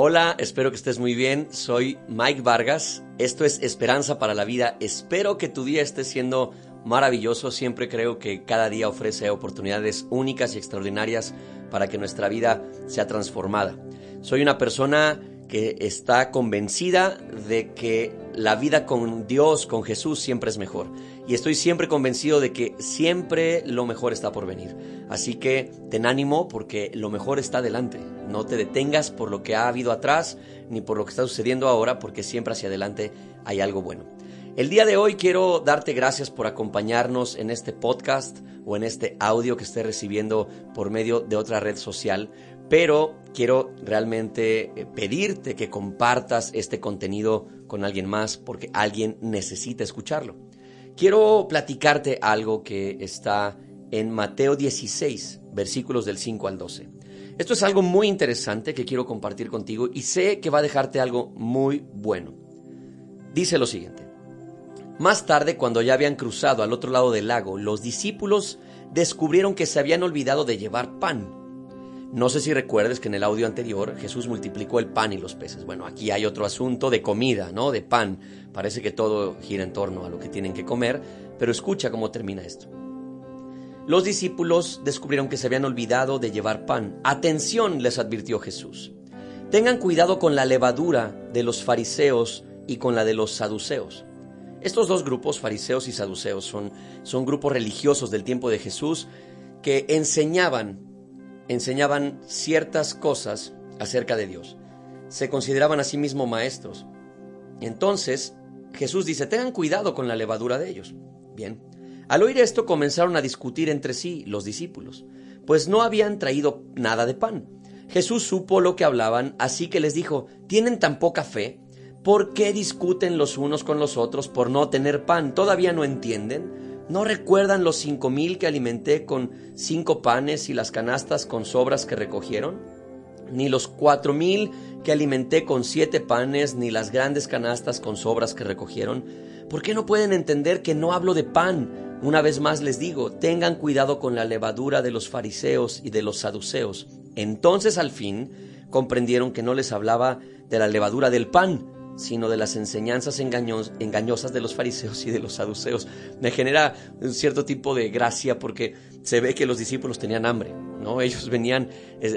Hola, espero que estés muy bien. Soy Mike Vargas. Esto es Esperanza para la Vida. Espero que tu día esté siendo maravilloso. Siempre creo que cada día ofrece oportunidades únicas y extraordinarias para que nuestra vida sea transformada. Soy una persona que está convencida de que la vida con Dios, con Jesús, siempre es mejor. Y estoy siempre convencido de que siempre lo mejor está por venir. Así que ten ánimo porque lo mejor está delante. No te detengas por lo que ha habido atrás ni por lo que está sucediendo ahora porque siempre hacia adelante hay algo bueno. El día de hoy quiero darte gracias por acompañarnos en este podcast o en este audio que estés recibiendo por medio de otra red social pero quiero realmente eh, pedirte que compartas este contenido con alguien más porque alguien necesita escucharlo. Quiero platicarte algo que está en Mateo 16, versículos del 5 al 12. Esto es algo muy interesante que quiero compartir contigo y sé que va a dejarte algo muy bueno. Dice lo siguiente. Más tarde, cuando ya habían cruzado al otro lado del lago, los discípulos descubrieron que se habían olvidado de llevar pan. No sé si recuerdes que en el audio anterior Jesús multiplicó el pan y los peces. Bueno, aquí hay otro asunto de comida, ¿no? De pan. Parece que todo gira en torno a lo que tienen que comer, pero escucha cómo termina esto. Los discípulos descubrieron que se habían olvidado de llevar pan. Atención, les advirtió Jesús. Tengan cuidado con la levadura de los fariseos y con la de los saduceos. Estos dos grupos, fariseos y saduceos, son, son grupos religiosos del tiempo de Jesús que enseñaban enseñaban ciertas cosas acerca de Dios. Se consideraban a sí mismos maestros. Entonces, Jesús dice, tengan cuidado con la levadura de ellos. Bien, al oír esto comenzaron a discutir entre sí los discípulos, pues no habían traído nada de pan. Jesús supo lo que hablaban, así que les dijo, ¿tienen tan poca fe? ¿Por qué discuten los unos con los otros por no tener pan? ¿Todavía no entienden? ¿No recuerdan los cinco mil que alimenté con cinco panes y las canastas con sobras que recogieron? Ni los cuatro mil que alimenté con siete panes, ni las grandes canastas con sobras que recogieron. ¿Por qué no pueden entender que no hablo de pan? Una vez más les digo, tengan cuidado con la levadura de los fariseos y de los saduceos. Entonces al fin comprendieron que no les hablaba de la levadura del pan, sino de las enseñanzas engañosas de los fariseos y de los saduceos. Me genera un cierto tipo de gracia porque se ve que los discípulos tenían hambre, ¿no? Ellos venían,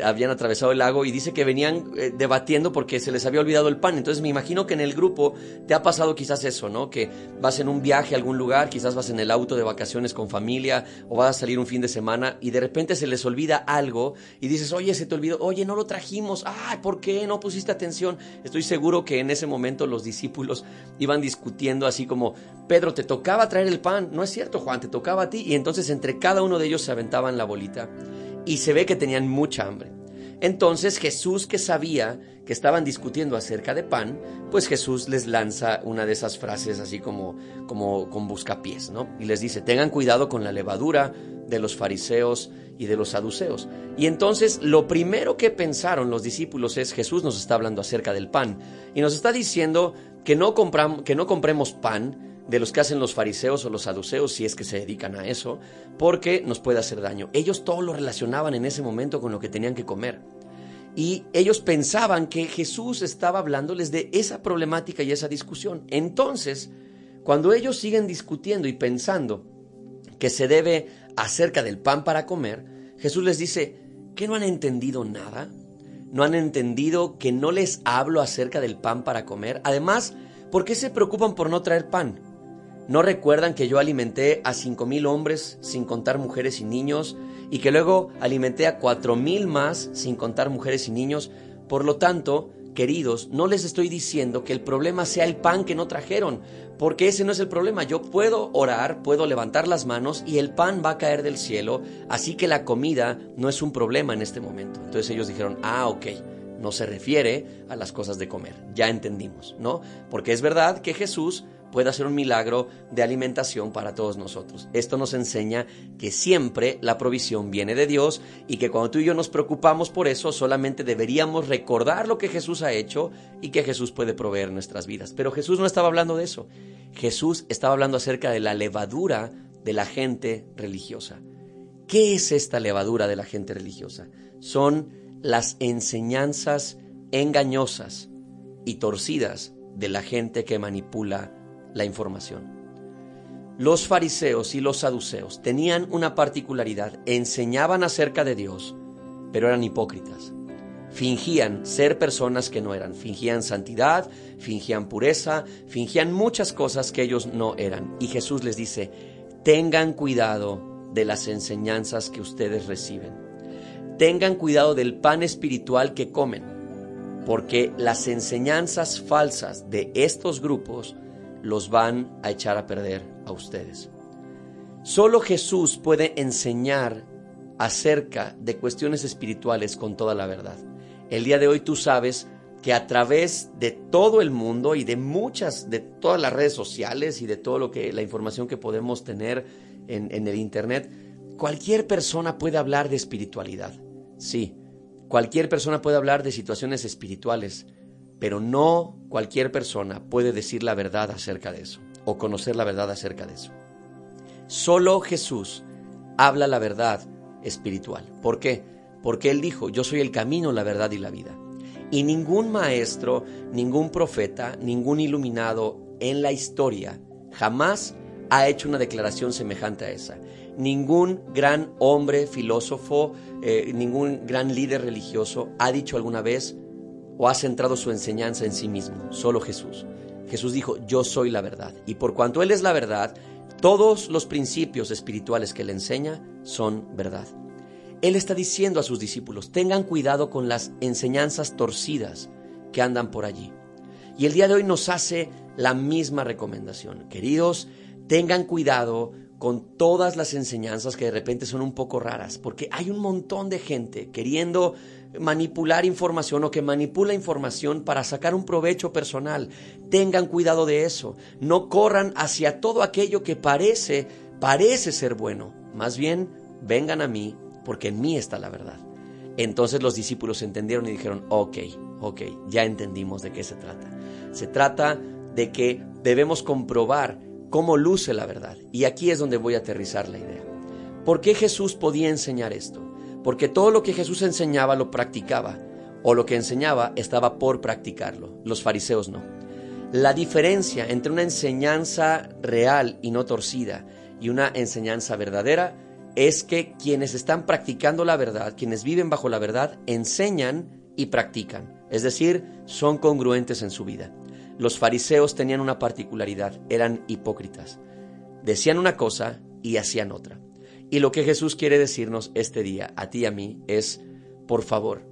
habían atravesado el lago y dice que venían eh, debatiendo porque se les había olvidado el pan. Entonces me imagino que en el grupo te ha pasado quizás eso, ¿no? Que vas en un viaje a algún lugar, quizás vas en el auto de vacaciones con familia o vas a salir un fin de semana y de repente se les olvida algo y dices, oye, se te olvidó, oye, no lo trajimos, ay, ¿por qué no pusiste atención? Estoy seguro que en ese momento los discípulos iban discutiendo así como, Pedro, te tocaba traer el pan, no es cierto, Juan, te tocaba a ti. Y entonces entre cada uno de ellos se aventaban la bolita y se ve que tenían mucha hambre. Entonces Jesús, que sabía que estaban discutiendo acerca de pan, pues Jesús les lanza una de esas frases así como, como con buscapiés, ¿no? Y les dice, tengan cuidado con la levadura de los fariseos y de los saduceos. Y entonces lo primero que pensaron los discípulos es, Jesús nos está hablando acerca del pan y nos está diciendo que no, que no compremos pan, de los que hacen los fariseos o los saduceos, si es que se dedican a eso, porque nos puede hacer daño. Ellos todo lo relacionaban en ese momento con lo que tenían que comer. Y ellos pensaban que Jesús estaba hablándoles de esa problemática y esa discusión. Entonces, cuando ellos siguen discutiendo y pensando que se debe acerca del pan para comer, Jesús les dice, ¿que no han entendido nada? ¿No han entendido que no les hablo acerca del pan para comer? Además, ¿por qué se preocupan por no traer pan? ¿No recuerdan que yo alimenté a cinco mil hombres sin contar mujeres y niños y que luego alimenté a cuatro mil más sin contar mujeres y niños? Por lo tanto, queridos, no les estoy diciendo que el problema sea el pan que no trajeron, porque ese no es el problema. Yo puedo orar, puedo levantar las manos y el pan va a caer del cielo, así que la comida no es un problema en este momento. Entonces ellos dijeron, ah, ok no se refiere a las cosas de comer. Ya entendimos, ¿no? Porque es verdad que Jesús puede hacer un milagro de alimentación para todos nosotros. Esto nos enseña que siempre la provisión viene de Dios y que cuando tú y yo nos preocupamos por eso, solamente deberíamos recordar lo que Jesús ha hecho y que Jesús puede proveer nuestras vidas. Pero Jesús no estaba hablando de eso. Jesús estaba hablando acerca de la levadura de la gente religiosa. ¿Qué es esta levadura de la gente religiosa? Son las enseñanzas engañosas y torcidas de la gente que manipula la información. Los fariseos y los saduceos tenían una particularidad, enseñaban acerca de Dios, pero eran hipócritas. Fingían ser personas que no eran, fingían santidad, fingían pureza, fingían muchas cosas que ellos no eran. Y Jesús les dice, tengan cuidado de las enseñanzas que ustedes reciben. Tengan cuidado del pan espiritual que comen, porque las enseñanzas falsas de estos grupos los van a echar a perder a ustedes. Solo Jesús puede enseñar acerca de cuestiones espirituales con toda la verdad. El día de hoy tú sabes que a través de todo el mundo y de muchas, de todas las redes sociales y de todo lo que, la información que podemos tener en, el Internet, cualquier persona puede hablar de espiritualidad. Sí, cualquier persona puede hablar de situaciones espirituales, pero no cualquier persona puede decir la verdad acerca de eso o conocer la verdad acerca de eso. Solo Jesús habla la verdad espiritual. ¿Por qué? Porque Él dijo, yo soy el camino, la verdad y la vida. Y ningún maestro, ningún profeta, ningún iluminado en la historia jamás ha hecho una declaración semejante a esa. Ningún gran hombre, filósofo, eh, ningún gran líder religioso ha dicho alguna vez o ha centrado su enseñanza en sí mismo, solo Jesús. Jesús dijo, yo soy la verdad. Y por cuanto Él es la verdad, todos los principios espirituales que Él enseña son verdad. Él está diciendo a sus discípulos, tengan cuidado con las enseñanzas torcidas que andan por allí. Y el día de hoy nos hace la misma recomendación. Queridos, tengan cuidado con todas las enseñanzas que de repente son un poco raras, porque hay un montón de gente queriendo manipular información o que manipula información para sacar un provecho personal. Tengan cuidado de eso. No corran hacia todo aquello que parece, parece ser bueno. Más bien, vengan a mí, porque en mí está la verdad. Entonces los discípulos entendieron y dijeron, ok, ok, ya entendimos de qué se trata. Se trata de que debemos comprobar cómo luce la verdad. Y aquí es donde voy a aterrizar la idea. ¿Por qué Jesús podía enseñar esto? Porque todo lo que Jesús enseñaba lo practicaba, o lo que enseñaba estaba por practicarlo. Los fariseos no. La diferencia entre una enseñanza real y no torcida y una enseñanza verdadera es que quienes están practicando la verdad, quienes viven bajo la verdad, enseñan y practican. Es decir, son congruentes en su vida los fariseos tenían una particularidad, eran hipócritas. Decían una cosa y hacían otra. Y lo que Jesús quiere decirnos este día, a ti y a mí, es, por favor,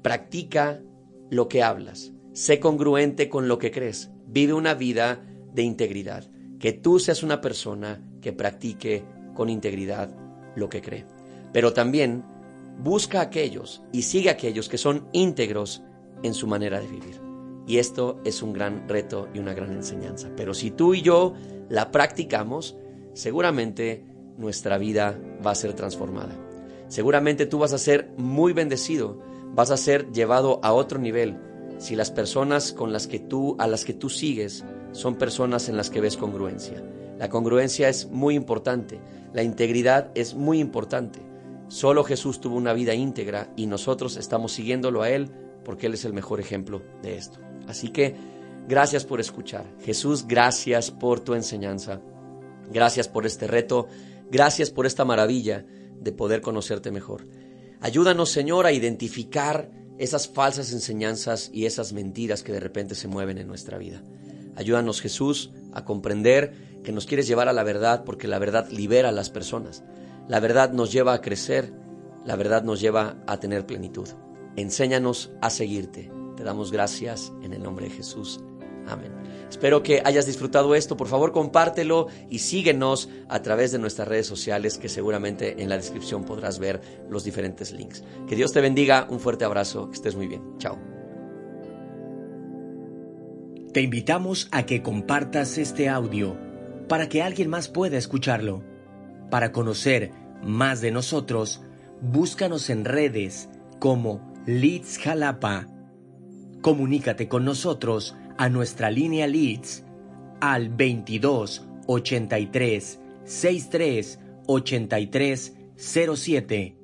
practica lo que hablas, sé congruente con lo que crees, vive una vida de integridad, que tú seas una persona que practique con integridad lo que cree. Pero también busca a aquellos y sigue a aquellos que son íntegros en su manera de vivir. Y esto es un gran reto y una gran enseñanza. Pero si tú y yo la practicamos, seguramente nuestra vida va a ser transformada. Seguramente tú vas a ser muy bendecido, vas a ser llevado a otro nivel si las personas con las que tú a las que tú sigues son personas en las que ves congruencia. La congruencia es muy importante, la integridad es muy importante. Solo Jesús tuvo una vida íntegra y nosotros estamos siguiéndolo a él porque él es el mejor ejemplo de esto. Así que gracias por escuchar. Jesús, gracias por tu enseñanza. Gracias por este reto. Gracias por esta maravilla de poder conocerte mejor. Ayúdanos, Señor, a identificar esas falsas enseñanzas y esas mentiras que de repente se mueven en nuestra vida. Ayúdanos, Jesús, a comprender que nos quieres llevar a la verdad porque la verdad libera a las personas. La verdad nos lleva a crecer, la verdad nos lleva a tener plenitud. Enséñanos a seguirte. Te damos gracias en el nombre de Jesús. Amén. Espero que hayas disfrutado esto. Por favor, compártelo y síguenos a través de nuestras redes sociales que seguramente en la descripción podrás ver los diferentes links. Que Dios te bendiga. Un fuerte abrazo. Que estés muy bien. Chao. Te invitamos a que compartas este audio para que alguien más pueda escucharlo. Para conocer más de nosotros, búscanos en redes como Leeds Jalapa Comunícate con nosotros a nuestra línea Leads al 22 83 63 83 07